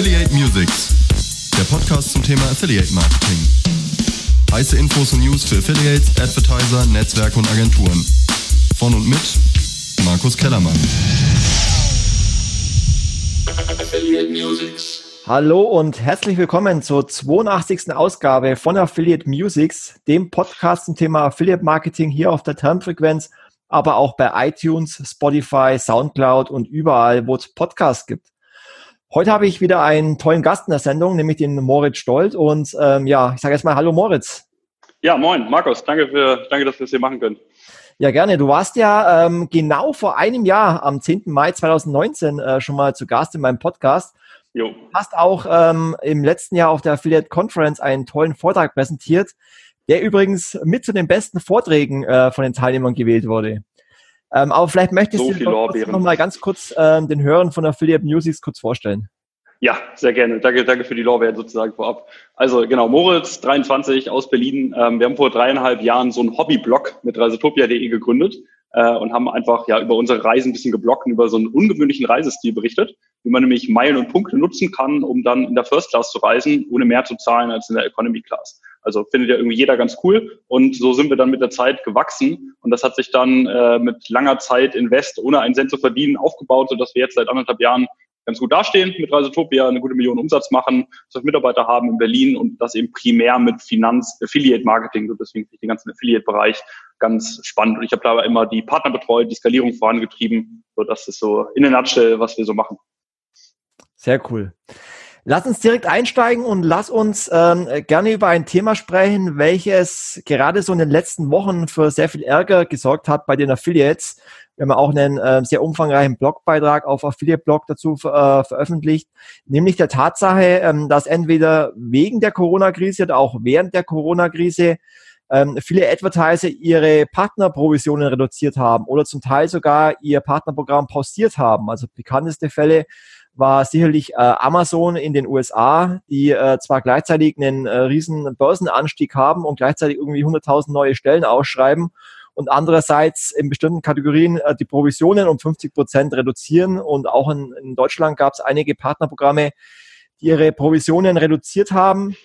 Affiliate Musics, der Podcast zum Thema Affiliate Marketing. Heiße Infos und News für Affiliates, Advertiser, Netzwerke und Agenturen. Von und mit Markus Kellermann. Affiliate Musics. Hallo und herzlich willkommen zur 82. Ausgabe von Affiliate Musics, dem Podcast zum Thema Affiliate Marketing hier auf der Termfrequenz, aber auch bei iTunes, Spotify, Soundcloud und überall, wo es Podcasts gibt. Heute habe ich wieder einen tollen Gast in der Sendung, nämlich den Moritz Stolt. Und ähm, ja, ich sage jetzt mal Hallo Moritz. Ja, moin, Markus. Danke, für, danke, dass wir es hier machen können. Ja, gerne. Du warst ja ähm, genau vor einem Jahr, am 10. Mai 2019, äh, schon mal zu Gast in meinem Podcast. Jo. Du hast auch ähm, im letzten Jahr auf der Affiliate Conference einen tollen Vortrag präsentiert, der übrigens mit zu den besten Vorträgen äh, von den Teilnehmern gewählt wurde. Ähm, aber vielleicht möchtest so du noch, noch mal ganz kurz ähm, den Hörern von Affiliate Musics kurz vorstellen. Ja, sehr gerne. Danke, danke für die Lorbeeren sozusagen vorab. Also genau, Moritz, 23 aus Berlin. Ähm, wir haben vor dreieinhalb Jahren so einen Hobbyblog mit reisetopia.de gegründet äh, und haben einfach ja über unsere Reisen ein bisschen geblockt und über so einen ungewöhnlichen Reisestil berichtet, wie man nämlich Meilen und Punkte nutzen kann, um dann in der First Class zu reisen, ohne mehr zu zahlen als in der Economy Class. Also findet ja irgendwie jeder ganz cool. Und so sind wir dann mit der Zeit gewachsen. Und das hat sich dann äh, mit langer Zeit Invest, ohne einen Cent zu verdienen, aufgebaut, sodass wir jetzt seit anderthalb Jahren ganz gut dastehen mit Reisetopia, eine gute Million Umsatz machen, zwölf Mitarbeiter haben in Berlin und das eben primär mit Finanz, Affiliate Marketing, so deswegen finde ich den ganzen Affiliate-Bereich ganz spannend. Und ich habe dabei immer die Partner betreut, die Skalierung vorangetrieben. So, das ist so in der Nutshell, was wir so machen. Sehr cool. Lass uns direkt einsteigen und lass uns ähm, gerne über ein Thema sprechen, welches gerade so in den letzten Wochen für sehr viel Ärger gesorgt hat bei den Affiliates. Wir haben auch einen äh, sehr umfangreichen Blogbeitrag auf Affiliate-Blog dazu äh, veröffentlicht, nämlich der Tatsache, ähm, dass entweder wegen der Corona-Krise oder auch während der Corona-Krise ähm, viele Advertiser ihre Partnerprovisionen reduziert haben oder zum Teil sogar ihr Partnerprogramm pausiert haben. Also bekannteste Fälle war sicherlich äh, Amazon in den USA, die äh, zwar gleichzeitig einen äh, riesen Börsenanstieg haben und gleichzeitig irgendwie 100.000 neue Stellen ausschreiben und andererseits in bestimmten Kategorien äh, die Provisionen um 50 Prozent reduzieren. Und auch in, in Deutschland gab es einige Partnerprogramme, die ihre Provisionen reduziert haben.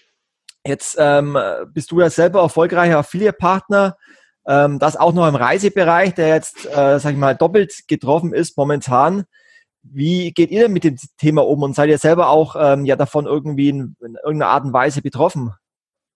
Jetzt ähm, bist du ja selber erfolgreicher Affiliate-Partner. Ähm, das auch noch im Reisebereich, der jetzt, äh, sag ich mal, doppelt getroffen ist momentan. Wie geht ihr denn mit dem Thema um und seid ihr selber auch ähm, ja davon irgendwie in, in irgendeiner Art und Weise betroffen?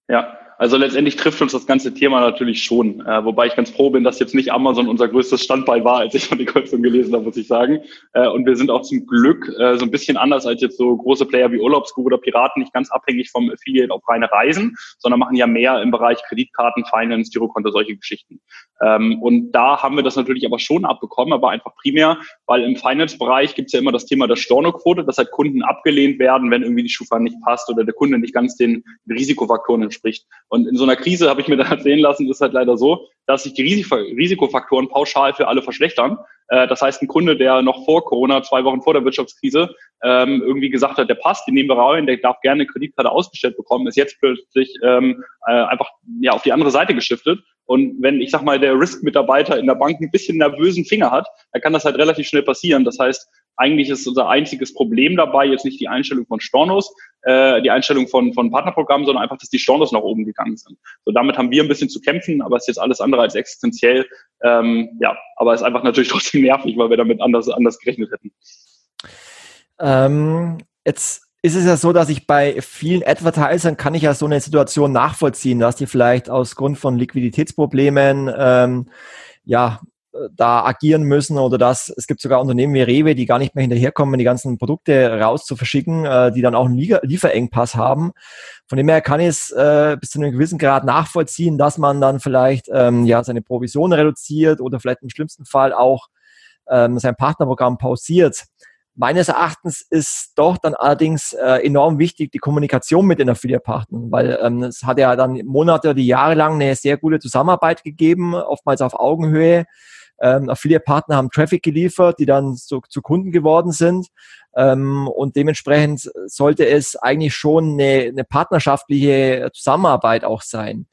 Ja, also letztendlich trifft uns das ganze Thema natürlich schon, äh, wobei ich ganz froh bin, dass jetzt nicht Amazon unser größtes Standbein war, als ich von die Kreuzung gelesen habe, muss ich sagen. Äh, und wir sind auch zum Glück äh, so ein bisschen anders als jetzt so große Player wie Urlaubsguru oder Piraten, nicht ganz abhängig vom Affiliate auf reine Reisen, sondern machen ja mehr im Bereich Kreditkarten, Finance, Girokonto, solche Geschichten. Ähm, und da haben wir das natürlich aber schon abbekommen, aber einfach primär, weil im Finance-Bereich gibt es ja immer das Thema der Stornoquote, dass halt Kunden abgelehnt werden, wenn irgendwie die Schufa nicht passt oder der Kunde nicht ganz den Risikofaktoren entspricht. Und in so einer Krise habe ich mir dann erzählen lassen, ist halt leider so, dass sich die Risikofaktoren pauschal für alle verschlechtern. Äh, das heißt, ein Kunde, der noch vor Corona, zwei Wochen vor der Wirtschaftskrise, ähm, irgendwie gesagt hat, der passt, den nehmen wir rein, der darf gerne Kreditkarte ausgestellt bekommen, ist jetzt plötzlich ähm, äh, einfach ja auf die andere Seite geschiftet. Und wenn, ich sag mal, der Risk-Mitarbeiter in der Bank ein bisschen nervösen Finger hat, dann kann das halt relativ schnell passieren. Das heißt, eigentlich ist unser einziges Problem dabei jetzt nicht die Einstellung von Stornos, äh, die Einstellung von, von Partnerprogrammen, sondern einfach, dass die Stornos nach oben gegangen sind. So damit haben wir ein bisschen zu kämpfen, aber es ist jetzt alles andere als existenziell. Ähm, ja, aber es ist einfach natürlich trotzdem nervig, weil wir damit anders, anders gerechnet hätten. Ähm, jetzt ist es ja so, dass ich bei vielen Advertisern kann ich ja so eine Situation nachvollziehen, dass die vielleicht aus Grund von Liquiditätsproblemen ähm, ja da agieren müssen oder dass es gibt sogar Unternehmen wie Rewe, die gar nicht mehr hinterherkommen, die ganzen Produkte raus zu verschicken, äh, die dann auch einen Lieferengpass haben. Von dem her kann ich es äh, bis zu einem gewissen Grad nachvollziehen, dass man dann vielleicht ähm, ja seine Provision reduziert oder vielleicht im schlimmsten Fall auch ähm, sein Partnerprogramm pausiert. Meines Erachtens ist doch dann allerdings äh, enorm wichtig die Kommunikation mit den Affiliate-Partnern, weil ähm, es hat ja dann Monate oder Jahre lang eine sehr gute Zusammenarbeit gegeben, oftmals auf Augenhöhe. Ähm, Affiliate-Partner haben Traffic geliefert, die dann zu, zu Kunden geworden sind. Ähm, und dementsprechend sollte es eigentlich schon eine, eine partnerschaftliche Zusammenarbeit auch sein.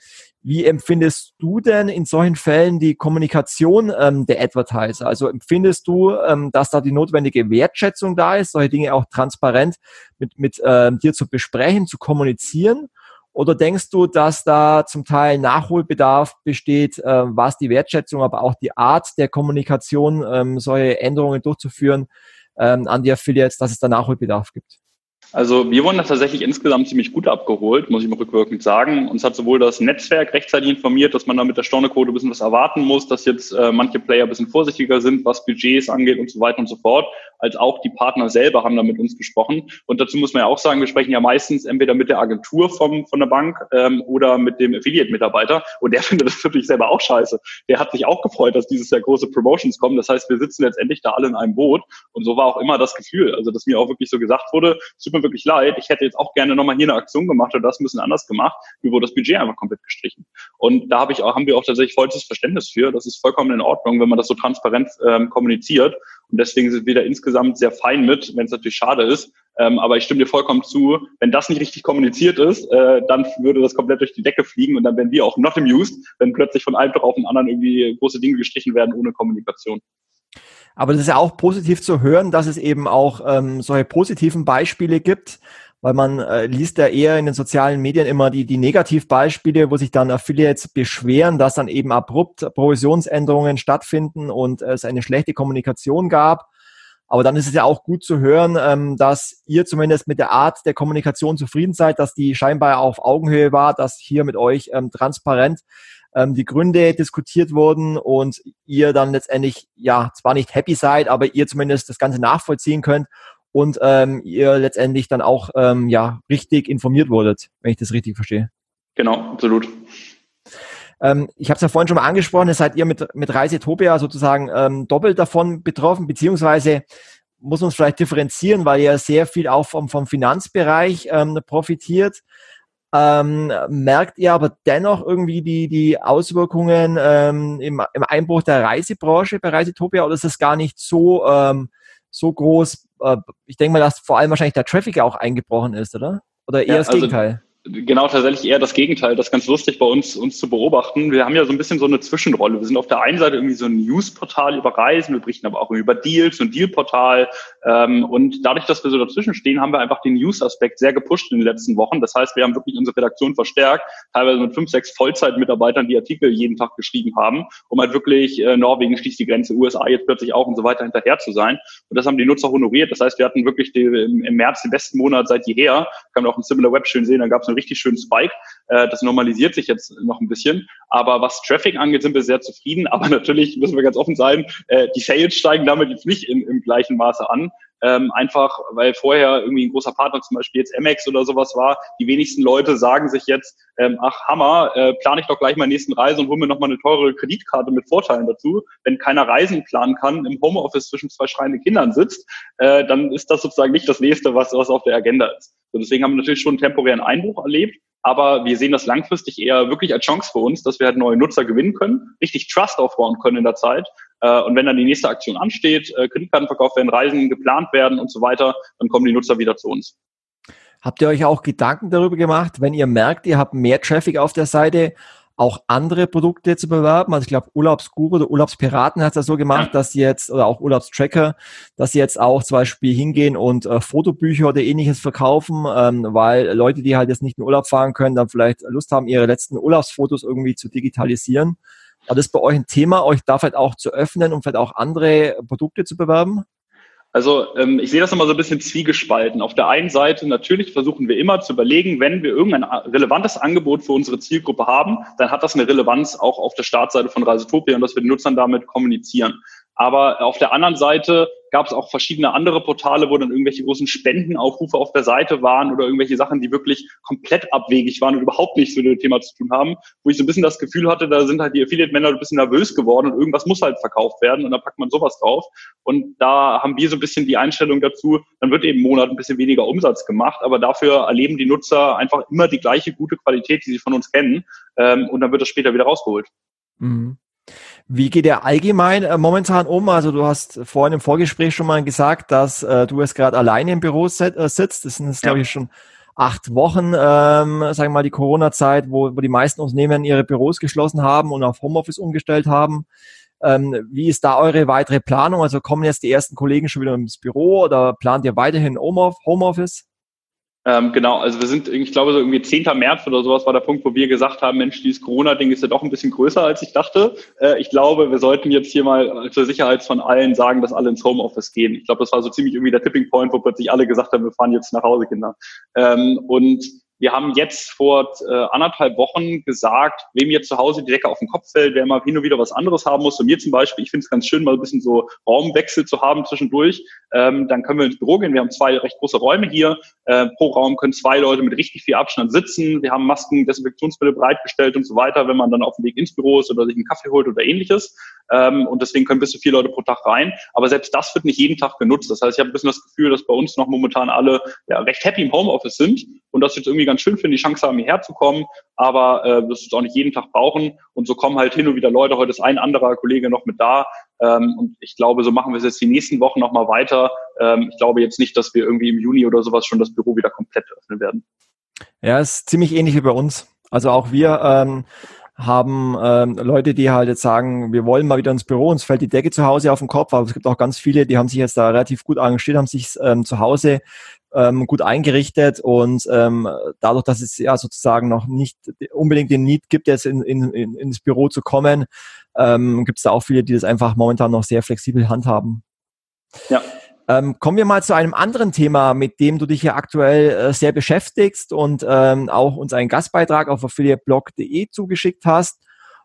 Wie empfindest du denn in solchen Fällen die Kommunikation ähm, der Advertiser? Also empfindest du, ähm, dass da die notwendige Wertschätzung da ist, solche Dinge auch transparent mit, mit ähm, dir zu besprechen, zu kommunizieren? Oder denkst du, dass da zum Teil Nachholbedarf besteht, äh, was die Wertschätzung, aber auch die Art der Kommunikation, ähm, solche Änderungen durchzuführen ähm, an die Affiliates, dass es da Nachholbedarf gibt? Also wir wurden da tatsächlich insgesamt ziemlich gut abgeholt, muss ich mal rückwirkend sagen. Uns hat sowohl das Netzwerk rechtzeitig informiert, dass man da mit der Stornecode ein bisschen was erwarten muss, dass jetzt äh, manche Player ein bisschen vorsichtiger sind, was Budgets angeht und so weiter und so fort, als auch die Partner selber haben da mit uns gesprochen. Und dazu muss man ja auch sagen, wir sprechen ja meistens entweder mit der Agentur vom, von der Bank ähm, oder mit dem Affiliate-Mitarbeiter. Und der findet das natürlich selber auch scheiße. Der hat sich auch gefreut, dass dieses Jahr große Promotions kommen. Das heißt, wir sitzen letztendlich da alle in einem Boot. Und so war auch immer das Gefühl. Also, dass mir auch wirklich so gesagt wurde, super mir wirklich leid, ich hätte jetzt auch gerne nochmal hier eine Aktion gemacht oder das ein bisschen anders gemacht. Mir wurde das Budget einfach komplett gestrichen. Und da habe ich auch, haben wir auch tatsächlich vollstes Verständnis für. Das ist vollkommen in Ordnung, wenn man das so transparent ähm, kommuniziert. Und deswegen sind wir da insgesamt sehr fein mit, wenn es natürlich schade ist. Ähm, aber ich stimme dir vollkommen zu, wenn das nicht richtig kommuniziert ist, äh, dann würde das komplett durch die Decke fliegen und dann werden wir auch not amused, wenn plötzlich von einem Tag auf den anderen irgendwie große Dinge gestrichen werden ohne Kommunikation. Aber das ist ja auch positiv zu hören, dass es eben auch ähm, solche positiven Beispiele gibt, weil man äh, liest ja eher in den sozialen Medien immer die, die Negativbeispiele, wo sich dann Affiliates beschweren, dass dann eben abrupt Provisionsänderungen stattfinden und es eine schlechte Kommunikation gab. Aber dann ist es ja auch gut zu hören, ähm, dass ihr zumindest mit der Art der Kommunikation zufrieden seid, dass die scheinbar auf Augenhöhe war, dass hier mit euch ähm, transparent ähm, die Gründe diskutiert wurden und ihr dann letztendlich ja zwar nicht happy seid, aber ihr zumindest das Ganze nachvollziehen könnt und ähm, ihr letztendlich dann auch ähm, ja richtig informiert wurdet, wenn ich das richtig verstehe. Genau, absolut. Ähm, ich habe es ja vorhin schon mal angesprochen, seid ihr mit, mit Reisetopia sozusagen ähm, doppelt davon betroffen, beziehungsweise muss man es vielleicht differenzieren, weil ihr sehr viel auch vom, vom Finanzbereich ähm, profitiert. Ähm, merkt ihr aber dennoch irgendwie die, die Auswirkungen ähm, im, im Einbruch der Reisebranche bei Reisetopia oder ist das gar nicht so, ähm, so groß? Äh, ich denke mal, dass vor allem wahrscheinlich der Traffic auch eingebrochen ist, oder? Oder eher ja, das also, Gegenteil? Genau tatsächlich eher das Gegenteil. Das ist ganz lustig bei uns, uns zu beobachten. Wir haben ja so ein bisschen so eine Zwischenrolle. Wir sind auf der einen Seite irgendwie so ein Newsportal über Reisen, wir berichten aber auch über Deals und Dealportal. Ähm, und dadurch, dass wir so dazwischen stehen, haben wir einfach den News-Aspekt sehr gepusht in den letzten Wochen. Das heißt, wir haben wirklich unsere Redaktion verstärkt, teilweise mit fünf, sechs Vollzeitmitarbeitern, die Artikel jeden Tag geschrieben haben, um halt wirklich äh, Norwegen schließt die Grenze, USA jetzt plötzlich auch und so weiter hinterher zu sein. Und das haben die Nutzer honoriert. Das heißt, wir hatten wirklich die, im, im März den besten Monat seit jeher. Kann man auch im Similar Web schön sehen, da gab es eine richtig schönen Spike. Äh, das normalisiert sich jetzt noch ein bisschen. Aber was Traffic angeht, sind wir sehr zufrieden. Aber natürlich müssen wir ganz offen sein, äh, die Sales steigen damit jetzt nicht im, im gleichen Maße an. Ähm, einfach, weil vorher irgendwie ein großer Partner, zum Beispiel jetzt Amex oder sowas war. Die wenigsten Leute sagen sich jetzt, ähm, ach Hammer, äh, plane ich doch gleich meine nächsten Reise und hole mir nochmal eine teure Kreditkarte mit Vorteilen dazu. Wenn keiner Reisen planen kann, im Homeoffice zwischen zwei schreienden Kindern sitzt, äh, dann ist das sozusagen nicht das nächste, was, was auf der Agenda ist. So, deswegen haben wir natürlich schon einen temporären Einbruch erlebt. Aber wir sehen das langfristig eher wirklich als Chance für uns, dass wir halt neue Nutzer gewinnen können, richtig Trust aufbauen können in der Zeit. Äh, und wenn dann die nächste Aktion ansteht, äh, Kreditkarten verkauft werden, Reisen geplant werden und so weiter, dann kommen die Nutzer wieder zu uns. Habt ihr euch auch Gedanken darüber gemacht, wenn ihr merkt, ihr habt mehr Traffic auf der Seite, auch andere Produkte zu bewerben. Also ich glaube, Urlaubsguru oder Urlaubspiraten hat es ja so gemacht, dass sie jetzt, oder auch Urlaubstracker, dass sie jetzt auch zum Beispiel hingehen und äh, Fotobücher oder ähnliches verkaufen, ähm, weil Leute, die halt jetzt nicht in Urlaub fahren können, dann vielleicht Lust haben, ihre letzten Urlaubsfotos irgendwie zu digitalisieren. War das bei euch ein Thema, euch da vielleicht auch zu öffnen und vielleicht auch andere Produkte zu bewerben? Also ähm, ich sehe das immer so ein bisschen zwiegespalten. Auf der einen Seite natürlich versuchen wir immer zu überlegen, wenn wir irgendein relevantes Angebot für unsere Zielgruppe haben, dann hat das eine Relevanz auch auf der Startseite von Reisetopia und dass wir den Nutzern damit kommunizieren. Aber auf der anderen Seite gab es auch verschiedene andere Portale, wo dann irgendwelche großen Spendenaufrufe auf der Seite waren oder irgendwelche Sachen, die wirklich komplett abwegig waren und überhaupt nichts mit dem Thema zu tun haben, wo ich so ein bisschen das Gefühl hatte, da sind halt die Affiliate-Männer ein bisschen nervös geworden und irgendwas muss halt verkauft werden und dann packt man sowas drauf. Und da haben wir so ein bisschen die Einstellung dazu, dann wird eben im Monat ein bisschen weniger Umsatz gemacht, aber dafür erleben die Nutzer einfach immer die gleiche gute Qualität, die sie von uns kennen ähm, und dann wird das später wieder rausgeholt. Mhm. Wie geht er allgemein äh, momentan um? Also du hast vorhin im Vorgespräch schon mal gesagt, dass äh, du jetzt gerade alleine im Büro sit, äh, sitzt. Das sind jetzt, ja. glaube ich, schon acht Wochen, ähm, sagen wir mal, die Corona-Zeit, wo, wo die meisten Unternehmen ihre Büros geschlossen haben und auf Homeoffice umgestellt haben. Ähm, wie ist da eure weitere Planung? Also kommen jetzt die ersten Kollegen schon wieder ins Büro oder plant ihr weiterhin Homeoffice? Ähm, genau, also wir sind, ich glaube, so irgendwie 10. März oder sowas war der Punkt, wo wir gesagt haben, Mensch, dieses Corona-Ding ist ja doch ein bisschen größer, als ich dachte. Äh, ich glaube, wir sollten jetzt hier mal zur Sicherheit von allen sagen, dass alle ins Homeoffice gehen. Ich glaube, das war so ziemlich irgendwie der Tipping Point, wo plötzlich alle gesagt haben, wir fahren jetzt nach Hause, Kinder. Ähm, und wir haben jetzt vor äh, anderthalb Wochen gesagt, wem jetzt zu Hause die Decke auf den Kopf fällt, wer mal hin und wieder was anderes haben muss. Und mir zum Beispiel, ich finde es ganz schön, mal ein bisschen so Raumwechsel zu haben zwischendurch. Ähm, dann können wir ins Büro gehen. Wir haben zwei recht große Räume hier. Äh, pro Raum können zwei Leute mit richtig viel Abstand sitzen. Wir haben Masken, Desinfektionsmittel bereitgestellt und so weiter, wenn man dann auf dem Weg ins Büro ist oder sich einen Kaffee holt oder ähnliches. Ähm, und deswegen können bis zu vier Leute pro Tag rein. Aber selbst das wird nicht jeden Tag genutzt. Das heißt, ich habe ein bisschen das Gefühl, dass bei uns noch momentan alle ja, recht happy im Homeoffice sind und das jetzt irgendwie ganz schön finden, die Chance haben, hierher zu kommen, aber äh, das es auch nicht jeden Tag brauchen. Und so kommen halt hin und wieder Leute. Heute ist ein anderer Kollege noch mit da. Ähm, und ich glaube, so machen wir es jetzt die nächsten Wochen nochmal weiter. Ähm, ich glaube jetzt nicht, dass wir irgendwie im Juni oder sowas schon das Büro wieder komplett öffnen werden. Ja, ist ziemlich ähnlich wie bei uns. Also auch wir ähm, haben ähm, Leute, die halt jetzt sagen, wir wollen mal wieder ins Büro, uns fällt die Decke zu Hause auf den Kopf, aber es gibt auch ganz viele, die haben sich jetzt da relativ gut engagiert, haben sich ähm, zu Hause ähm, gut eingerichtet und ähm, dadurch, dass es ja sozusagen noch nicht unbedingt den Need gibt, jetzt in, in, in, ins Büro zu kommen, ähm, gibt es da auch viele, die das einfach momentan noch sehr flexibel handhaben. Ja. Ähm, kommen wir mal zu einem anderen Thema, mit dem du dich ja aktuell äh, sehr beschäftigst und ähm, auch uns einen Gastbeitrag auf affiliateblog.de zugeschickt hast.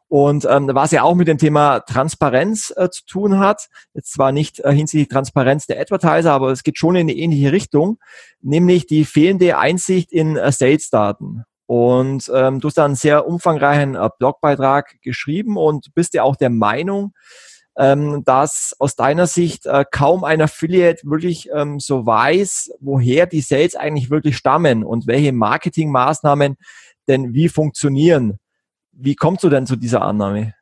Und ähm, was ja auch mit dem Thema Transparenz äh, zu tun hat, jetzt zwar nicht äh, hinsichtlich Transparenz der Advertiser, aber es geht schon in eine ähnliche Richtung, nämlich die fehlende Einsicht in äh, Sales-Daten. Und ähm, du hast da einen sehr umfangreichen äh, Blogbeitrag geschrieben und bist ja auch der Meinung, ähm, dass aus deiner Sicht äh, kaum ein Affiliate wirklich ähm, so weiß, woher die Sales eigentlich wirklich stammen und welche Marketingmaßnahmen denn wie funktionieren. Wie kommst du denn zu dieser Annahme?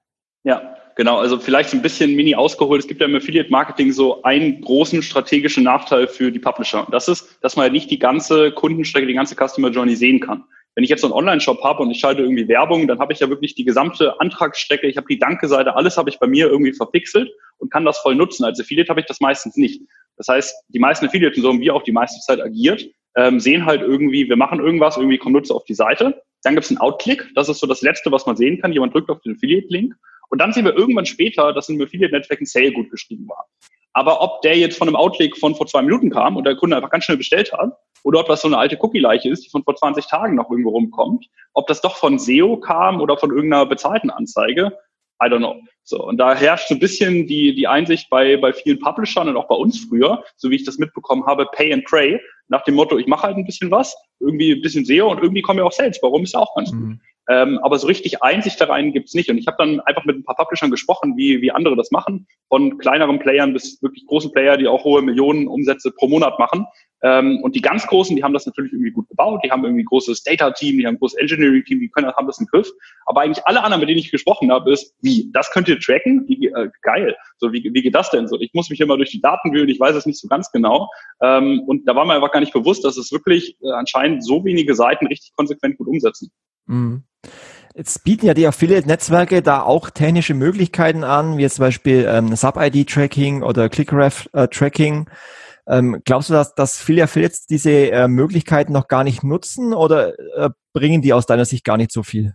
Ja, Genau, also vielleicht ein bisschen mini ausgeholt. Es gibt ja im Affiliate Marketing so einen großen strategischen Nachteil für die Publisher. Das ist, dass man ja nicht die ganze Kundenstrecke, die ganze Customer Journey sehen kann. Wenn ich jetzt so einen Online-Shop habe und ich schalte irgendwie Werbung, dann habe ich ja wirklich die gesamte Antragsstrecke, ich habe die Danke-Seite, alles habe ich bei mir irgendwie verpixelt und kann das voll nutzen. Als Affiliate habe ich das meistens nicht. Das heißt, die meisten Affiliates, so haben wir auch die meiste Zeit agiert, ähm, sehen halt irgendwie, wir machen irgendwas, irgendwie kommt Nutzer auf die Seite. Dann gibt es einen Outklick, das ist so das Letzte, was man sehen kann. Jemand drückt auf den Affiliate-Link und dann sehen wir irgendwann später, dass im Affiliate-Netzwerk ein Sale gut geschrieben war. Aber ob der jetzt von einem Outklick von vor zwei Minuten kam und der Kunde einfach ganz schnell bestellt hat, oder ob das so eine alte Cookie-Leiche ist, die von vor 20 Tagen noch irgendwo rumkommt, ob das doch von SEO kam oder von irgendeiner bezahlten Anzeige, I don't know. So, und da herrscht so ein bisschen die, die Einsicht bei, bei vielen Publishern und auch bei uns früher, so wie ich das mitbekommen habe, Pay and Pray, nach dem Motto, ich mache halt ein bisschen was, irgendwie ein bisschen SEO und irgendwie kommen ja auch Sales. Warum ist ja auch ganz mhm. gut. Ähm, aber so richtig Einsicht da rein gibt's nicht. Und ich habe dann einfach mit ein paar Publishern gesprochen, wie, wie andere das machen, von kleineren Playern bis wirklich großen Player, die auch hohe Millionen Umsätze pro Monat machen. Ähm, und die ganz Großen, die haben das natürlich irgendwie gut gebaut, die haben irgendwie ein großes Data-Team, die haben ein großes Engineering-Team, die können, haben das im Griff. Aber eigentlich alle anderen, mit denen ich gesprochen habe, ist, wie, das könnt ihr tracken? Wie, äh, geil. So, wie, wie geht das denn so? Ich muss mich immer durch die Daten wühlen, ich weiß es nicht so ganz genau. Ähm, und da war mir einfach gar nicht bewusst, dass es wirklich äh, anscheinend so wenige Seiten richtig konsequent gut umsetzen. Mhm. Jetzt bieten ja die Affiliate-Netzwerke da auch technische Möglichkeiten an, wie zum Beispiel ähm, Sub-ID-Tracking oder Click-Ref-Tracking. Ähm, glaubst du, dass, dass viele Affiliates diese äh, Möglichkeiten noch gar nicht nutzen oder äh, bringen die aus deiner Sicht gar nicht so viel?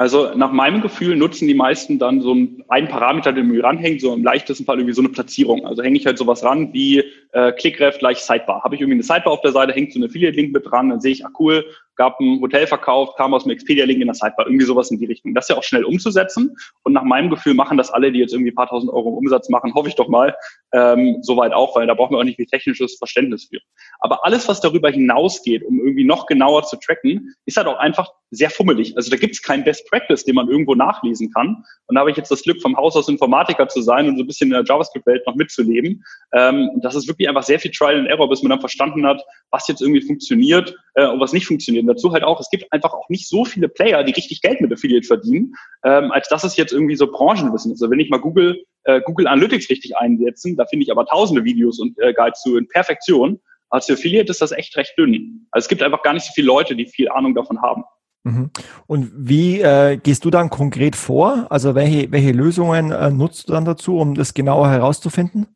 Also nach meinem Gefühl nutzen die meisten dann so einen Parameter, den mir ranhängt, so im leichtesten Fall irgendwie so eine Platzierung. Also hänge ich halt sowas ran wie äh, Clickref gleich Sidebar. Habe ich irgendwie eine Sidebar auf der Seite, hängt so ein Affiliate-Link mit dran, dann sehe ich, ah cool, gab ein Hotel verkauft, kam aus dem Expedia-Link in der Sidebar, irgendwie sowas in die Richtung. Das ist ja auch schnell umzusetzen. Und nach meinem Gefühl machen das alle, die jetzt irgendwie ein paar tausend Euro Umsatz machen, hoffe ich doch mal, ähm, soweit auch, weil da brauchen wir auch nicht viel technisches Verständnis für. Aber alles, was darüber hinausgeht, um irgendwie noch genauer zu tracken, ist halt auch einfach sehr fummelig. Also da gibt es kein Best Practice, den man irgendwo nachlesen kann. Und da habe ich jetzt das Glück, vom Haus aus Informatiker zu sein und so ein bisschen in der JavaScript-Welt noch mitzuleben. Ähm, das ist wirklich einfach sehr viel Trial and Error, bis man dann verstanden hat, was jetzt irgendwie funktioniert äh, und was nicht funktioniert dazu halt auch, es gibt einfach auch nicht so viele Player, die richtig Geld mit Affiliate verdienen, ähm, als dass es jetzt irgendwie so Branchenwissen ist. Also wenn ich mal Google, äh, Google Analytics richtig einsetzen, da finde ich aber tausende Videos und äh, Guides zu in Perfektion. Als Affiliate ist das echt recht dünn. Also es gibt einfach gar nicht so viele Leute, die viel Ahnung davon haben. Mhm. Und wie äh, gehst du dann konkret vor? Also welche, welche Lösungen äh, nutzt du dann dazu, um das genauer herauszufinden?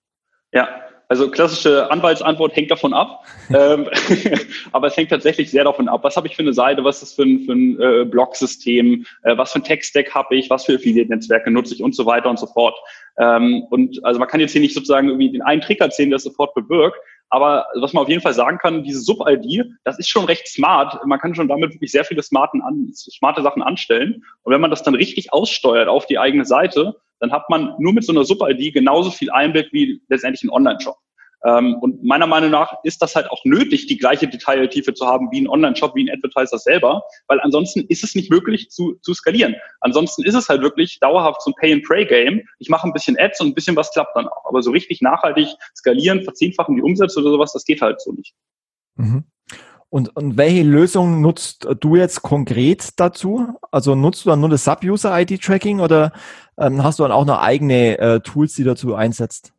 Ja, also klassische Anwaltsantwort hängt davon ab. ähm, aber es hängt tatsächlich sehr davon ab. Was habe ich für eine Seite? Was ist das für ein, für ein äh, Blog-System? Äh, was für ein Tech-Stack habe ich? Was für Affiliate-Netzwerke nutze ich und so weiter und so fort. Ähm, und also man kann jetzt hier nicht sozusagen irgendwie den einen Trick erzählen, der es sofort bewirkt. Aber was man auf jeden Fall sagen kann, diese Sub-ID, das ist schon recht smart. Man kann schon damit wirklich sehr viele smarten an, smarte Sachen anstellen. Und wenn man das dann richtig aussteuert auf die eigene Seite, dann hat man nur mit so einer Sub-ID genauso viel Einblick wie letztendlich ein Online-Shop. Ähm, und meiner Meinung nach ist das halt auch nötig, die gleiche Detailtiefe zu haben wie ein Online-Shop, wie ein Advertiser selber, weil ansonsten ist es nicht möglich zu, zu skalieren. Ansonsten ist es halt wirklich dauerhaft so ein Pay-and-Pray-Game. Ich mache ein bisschen Ads und ein bisschen was klappt dann auch. Aber so richtig nachhaltig skalieren, verzehnfachen die Umsätze oder sowas, das geht halt so nicht. Mhm. Und, und welche Lösung nutzt du jetzt konkret dazu? Also nutzt du dann nur das Sub-User-ID-Tracking oder ähm, hast du dann auch noch eigene äh, Tools, die dazu einsetzt?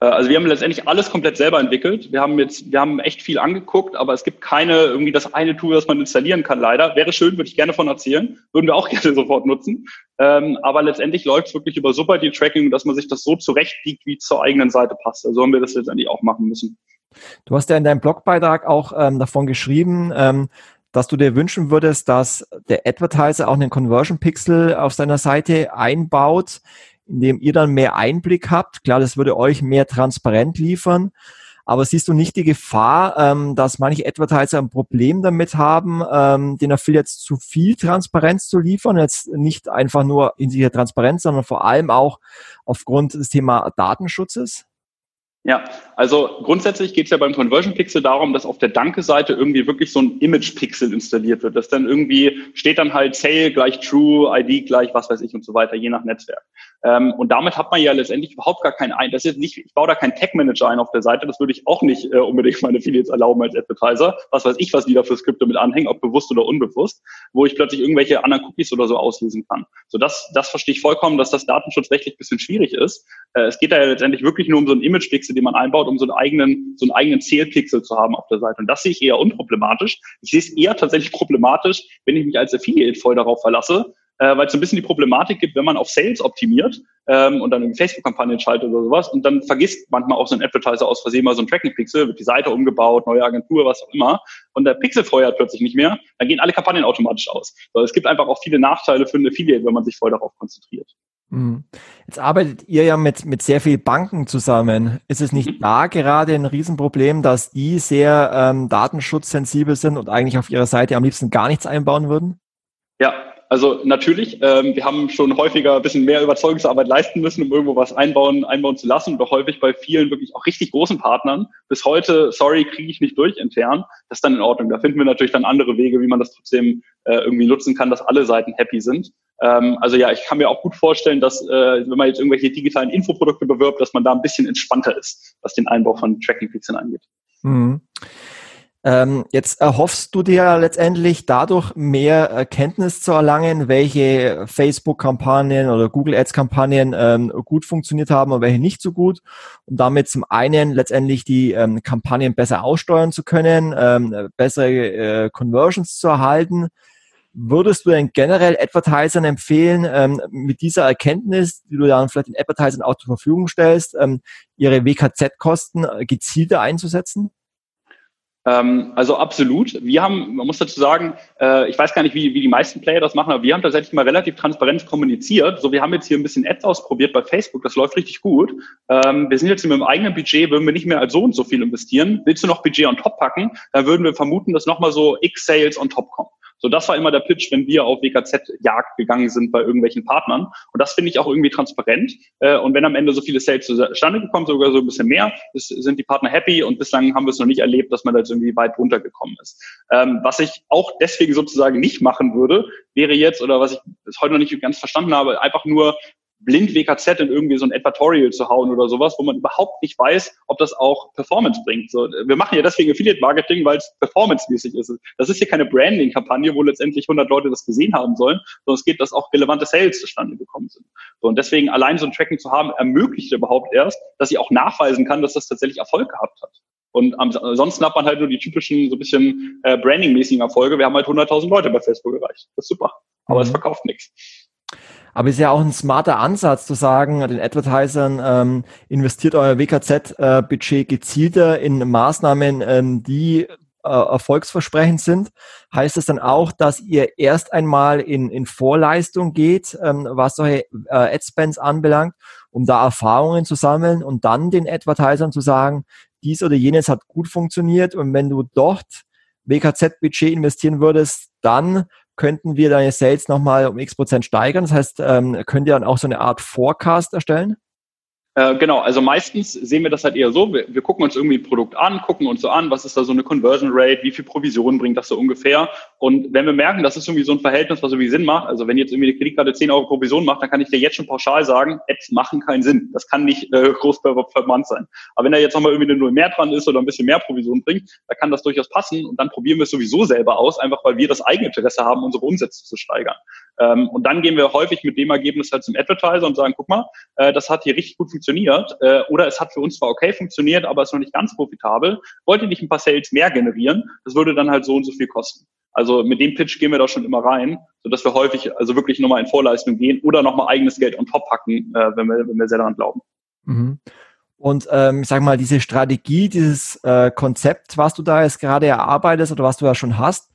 Äh, also wir haben letztendlich alles komplett selber entwickelt. Wir haben jetzt, wir haben echt viel angeguckt, aber es gibt keine irgendwie das eine Tool, das man installieren kann. Leider wäre schön, würde ich gerne von erzählen, würden wir auch gerne sofort nutzen. Ähm, aber letztendlich läuft es wirklich über super die Tracking, dass man sich das so zurechtbiegt, wie es zur eigenen Seite passt. Also haben wir das letztendlich auch machen müssen. Du hast ja in deinem Blogbeitrag auch ähm, davon geschrieben, ähm, dass du dir wünschen würdest, dass der Advertiser auch einen Conversion Pixel auf seiner Seite einbaut, in dem ihr dann mehr Einblick habt. Klar, das würde euch mehr transparent liefern. Aber siehst du nicht die Gefahr, ähm, dass manche Advertiser ein Problem damit haben, ähm, den Affiliates zu viel Transparenz zu liefern? Jetzt nicht einfach nur in sich Transparenz, sondern vor allem auch aufgrund des Thema Datenschutzes? Ja, also grundsätzlich geht es ja beim Conversion Pixel darum, dass auf der Danke-Seite irgendwie wirklich so ein Image-Pixel installiert wird. Das dann irgendwie steht dann halt Sale gleich True, ID gleich was weiß ich und so weiter, je nach Netzwerk. Ähm, und damit hat man ja letztendlich überhaupt gar keinen ein. Das ist nicht, ich baue da keinen Tech-Manager ein auf der Seite. Das würde ich auch nicht äh, unbedingt meine Affiliates erlauben als Advertiser. Was weiß ich, was die da für Skripte mit anhängen, ob bewusst oder unbewusst, wo ich plötzlich irgendwelche anderen Cookies oder so auslesen kann. So das, das verstehe ich vollkommen, dass das datenschutzrechtlich bisschen schwierig ist. Äh, es geht da ja letztendlich wirklich nur um so ein Image-Pixel, den man einbaut, um so einen eigenen, so einen eigenen Zählpixel zu haben auf der Seite. Und das sehe ich eher unproblematisch. Ich sehe es eher tatsächlich problematisch, wenn ich mich als Affiliate voll darauf verlasse, äh, weil es so ein bisschen die Problematik gibt, wenn man auf Sales optimiert ähm, und dann eine Facebook-Kampagnen schaltet oder sowas und dann vergisst manchmal auch so ein Advertiser aus Versehen mal so ein Tracking-Pixel, wird die Seite umgebaut, neue Agentur, was auch immer und der Pixel feuert plötzlich nicht mehr, dann gehen alle Kampagnen automatisch aus. So, es gibt einfach auch viele Nachteile für einen Affiliate, wenn man sich voll darauf konzentriert. Mhm. Jetzt arbeitet ihr ja mit, mit sehr vielen Banken zusammen. Ist es nicht mhm. da gerade ein Riesenproblem, dass die sehr ähm, datenschutzsensibel sind und eigentlich auf ihrer Seite am liebsten gar nichts einbauen würden? Ja, also natürlich, ähm, wir haben schon häufiger ein bisschen mehr Überzeugungsarbeit leisten müssen, um irgendwo was einbauen, einbauen zu lassen. Auch häufig bei vielen wirklich auch richtig großen Partnern bis heute, sorry, kriege ich nicht durch intern. Das ist dann in Ordnung. Da finden wir natürlich dann andere Wege, wie man das trotzdem äh, irgendwie nutzen kann, dass alle Seiten happy sind. Ähm, also ja, ich kann mir auch gut vorstellen, dass äh, wenn man jetzt irgendwelche digitalen Infoprodukte bewirbt, dass man da ein bisschen entspannter ist, was den Einbau von Tracking-Pixeln angeht. Mhm. Ähm, jetzt erhoffst du dir letztendlich dadurch mehr Erkenntnis zu erlangen, welche Facebook-Kampagnen oder Google Ads-Kampagnen ähm, gut funktioniert haben und welche nicht so gut, um damit zum einen letztendlich die ähm, Kampagnen besser aussteuern zu können, ähm, bessere äh, Conversions zu erhalten. Würdest du denn generell Advertisern empfehlen, ähm, mit dieser Erkenntnis, die du dann vielleicht den Advertisern auch zur Verfügung stellst, ähm, ihre WKZ-Kosten gezielter einzusetzen? Ähm, also absolut. Wir haben, man muss dazu sagen, äh, ich weiß gar nicht, wie, wie die meisten Player das machen, aber wir haben tatsächlich mal relativ transparent kommuniziert. So, wir haben jetzt hier ein bisschen Ads ausprobiert bei Facebook, das läuft richtig gut. Ähm, wir sind jetzt mit dem eigenen Budget, würden wir nicht mehr als so und so viel investieren. Willst du noch Budget on top packen, dann würden wir vermuten, dass nochmal so X Sales on top kommen. So, das war immer der Pitch, wenn wir auf WKZ-Jagd gegangen sind bei irgendwelchen Partnern. Und das finde ich auch irgendwie transparent. Äh, und wenn am Ende so viele Sales zustande gekommen, sogar so ein bisschen mehr, sind die Partner happy. Und bislang haben wir es noch nicht erlebt, dass man da jetzt irgendwie weit runtergekommen ist. Ähm, was ich auch deswegen sozusagen nicht machen würde, wäre jetzt, oder was ich bis heute noch nicht ganz verstanden habe, einfach nur blind WKZ in irgendwie so ein Advertorial zu hauen oder sowas, wo man überhaupt nicht weiß, ob das auch Performance bringt. So, wir machen ja deswegen Affiliate Marketing, weil es performancemäßig ist. Das ist hier keine Branding-Kampagne, wo letztendlich 100 Leute das gesehen haben sollen, sondern es geht, dass auch relevante Sales zustande gekommen sind. So, und deswegen allein so ein Tracking zu haben, ermöglicht überhaupt erst, dass ich auch nachweisen kann, dass das tatsächlich Erfolg gehabt hat. Und ansonsten hat man halt nur die typischen so ein bisschen äh, Branding-mäßigen Erfolge. Wir haben halt 100.000 Leute bei Facebook erreicht. Das ist super. Aber mhm. es verkauft nichts. Aber es ist ja auch ein smarter Ansatz zu sagen, den Advertisern, ähm, investiert euer WKZ-Budget äh, gezielter in Maßnahmen, ähm, die äh, erfolgsversprechend sind. Heißt es dann auch, dass ihr erst einmal in, in Vorleistung geht, ähm, was solche äh, Ad-Spends anbelangt, um da Erfahrungen zu sammeln und dann den Advertisern zu sagen, dies oder jenes hat gut funktioniert und wenn du dort WKZ-Budget investieren würdest, dann könnten wir deine Sales nochmal um x Prozent steigern. Das heißt, ähm, könnt ihr dann auch so eine Art Forecast erstellen? Äh, genau, also meistens sehen wir das halt eher so, wir, wir, gucken uns irgendwie ein Produkt an, gucken uns so an, was ist da so eine Conversion Rate, wie viel Provision bringt das so ungefähr und wenn wir merken, das ist irgendwie so ein Verhältnis, was irgendwie Sinn macht, also wenn jetzt irgendwie eine Kreditkarte 10 Euro Provision macht, dann kann ich dir jetzt schon pauschal sagen, Ads machen keinen Sinn, das kann nicht äh, groß verwandt sein. Aber wenn da jetzt nochmal irgendwie eine Null mehr dran ist oder ein bisschen mehr Provision bringt, dann kann das durchaus passen und dann probieren wir es sowieso selber aus, einfach weil wir das Eigeninteresse haben, unsere Umsätze zu steigern. Ähm, und dann gehen wir häufig mit dem Ergebnis halt zum Advertiser und sagen, guck mal, äh, das hat hier richtig gut funktioniert äh, oder es hat für uns zwar okay funktioniert, aber ist noch nicht ganz profitabel. Wollt ihr nicht ein paar Sales mehr generieren? Das würde dann halt so und so viel kosten. Also mit dem Pitch gehen wir da schon immer rein, sodass wir häufig also wirklich nochmal in Vorleistung gehen oder nochmal eigenes Geld on top packen, äh, wenn, wir, wenn wir sehr daran glauben. Mhm. Und ähm, ich sag mal, diese Strategie, dieses äh, Konzept, was du da jetzt gerade erarbeitest oder was du ja schon hast,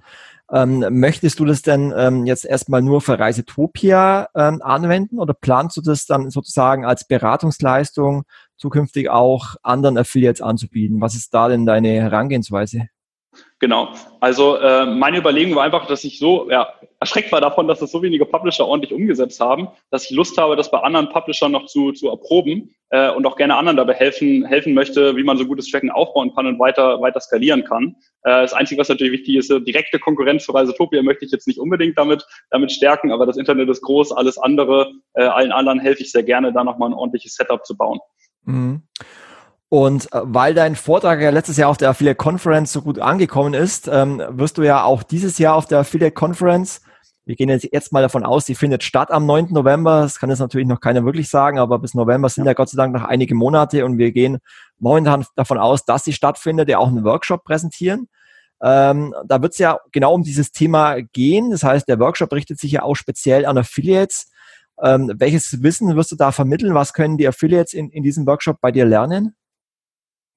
ähm, möchtest du das denn ähm, jetzt erstmal nur für Reisetopia ähm, anwenden oder planst du das dann sozusagen als Beratungsleistung zukünftig auch anderen Affiliates anzubieten? Was ist da denn deine Herangehensweise? Genau. Also äh, meine Überlegung war einfach, dass ich so ja, erschreckt war davon, dass das so wenige Publisher ordentlich umgesetzt haben, dass ich Lust habe, das bei anderen Publishern noch zu, zu erproben äh, und auch gerne anderen dabei helfen, helfen möchte, wie man so gutes Tracken aufbauen kann und weiter, weiter skalieren kann. Äh, das Einzige, was natürlich wichtig ist, direkte Konkurrenz für Reisetopia möchte ich jetzt nicht unbedingt damit, damit stärken, aber das Internet ist groß, alles andere, äh, allen anderen helfe ich sehr gerne, da nochmal ein ordentliches Setup zu bauen. Mhm. Und äh, weil dein Vortrag ja letztes Jahr auf der Affiliate Conference so gut angekommen ist, ähm, wirst du ja auch dieses Jahr auf der Affiliate Conference, wir gehen jetzt, jetzt mal davon aus, die findet statt am 9. November. Das kann jetzt natürlich noch keiner wirklich sagen, aber bis November sind ja, ja Gott sei Dank noch einige Monate und wir gehen momentan davon aus, dass sie stattfindet, ja auch einen Workshop präsentieren. Ähm, da wird es ja genau um dieses Thema gehen. Das heißt, der Workshop richtet sich ja auch speziell an Affiliates. Ähm, welches Wissen wirst du da vermitteln? Was können die Affiliates in, in diesem Workshop bei dir lernen?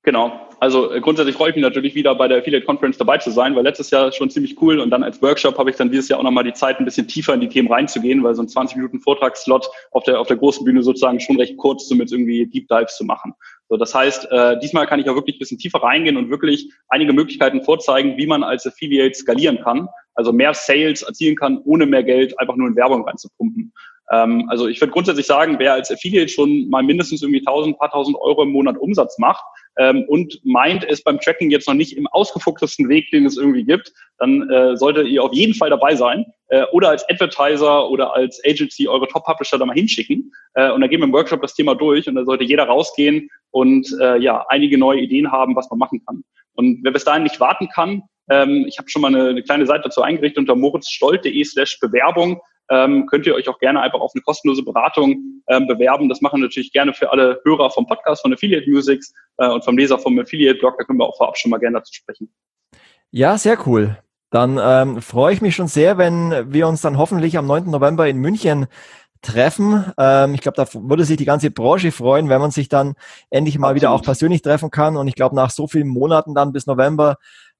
Genau. Also äh, grundsätzlich freue ich mich natürlich wieder bei der Affiliate Conference dabei zu sein, weil letztes Jahr schon ziemlich cool und dann als Workshop habe ich dann dieses Jahr auch nochmal die Zeit, ein bisschen tiefer in die Themen reinzugehen, weil so ein 20 Minuten Vortragsslot auf der, auf der großen Bühne sozusagen schon recht kurz, um jetzt irgendwie Deep Dives zu machen. So, das heißt, äh, diesmal kann ich auch wirklich ein bisschen tiefer reingehen und wirklich einige Möglichkeiten vorzeigen, wie man als Affiliate skalieren kann, also mehr Sales erzielen kann, ohne mehr Geld einfach nur in Werbung reinzupumpen. Ähm, also ich würde grundsätzlich sagen, wer als Affiliate schon mal mindestens irgendwie 1000, paar tausend Euro im Monat Umsatz macht ähm, und meint, es beim Tracking jetzt noch nicht im ausgefuchstesten Weg, den es irgendwie gibt, dann äh, solltet ihr auf jeden Fall dabei sein äh, oder als Advertiser oder als Agency eure Top-Publisher da mal hinschicken äh, und dann gehen wir im Workshop das Thema durch und da sollte jeder rausgehen und äh, ja einige neue Ideen haben, was man machen kann. Und wer bis dahin nicht warten kann, ähm, ich habe schon mal eine, eine kleine Seite dazu eingerichtet unter moritzstolt.de slash Bewerbung ähm, könnt ihr euch auch gerne einfach auf eine kostenlose Beratung ähm, bewerben. Das machen wir natürlich gerne für alle Hörer vom Podcast von Affiliate Musics äh, und vom Leser vom Affiliate Blog. Da können wir auch vorab schon mal gerne dazu sprechen. Ja, sehr cool. Dann ähm, freue ich mich schon sehr, wenn wir uns dann hoffentlich am 9. November in München treffen. Ähm, ich glaube, da würde sich die ganze Branche freuen, wenn man sich dann endlich mal Absolut. wieder auch persönlich treffen kann. Und ich glaube, nach so vielen Monaten dann bis November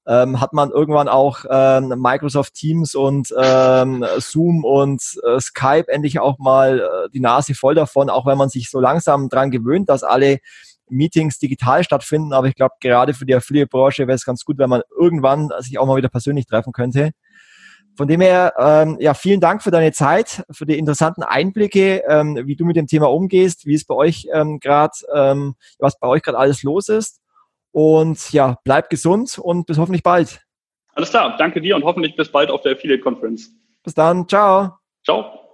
ähm, hat man irgendwann auch ähm, Microsoft Teams und ähm, Zoom und äh, Skype endlich auch mal äh, die Nase voll davon, auch wenn man sich so langsam dran gewöhnt, dass alle Meetings digital stattfinden. Aber ich glaube, gerade für die Affiliate-Branche wäre es ganz gut, wenn man irgendwann sich auch mal wieder persönlich treffen könnte. Von dem her, ähm, ja, vielen Dank für deine Zeit, für die interessanten Einblicke, ähm, wie du mit dem Thema umgehst, wie es bei euch ähm, gerade, ähm, was bei euch gerade alles los ist. Und ja, bleib gesund und bis hoffentlich bald. Alles klar, danke dir und hoffentlich bis bald auf der Affiliate Conference. Bis dann, ciao. Ciao.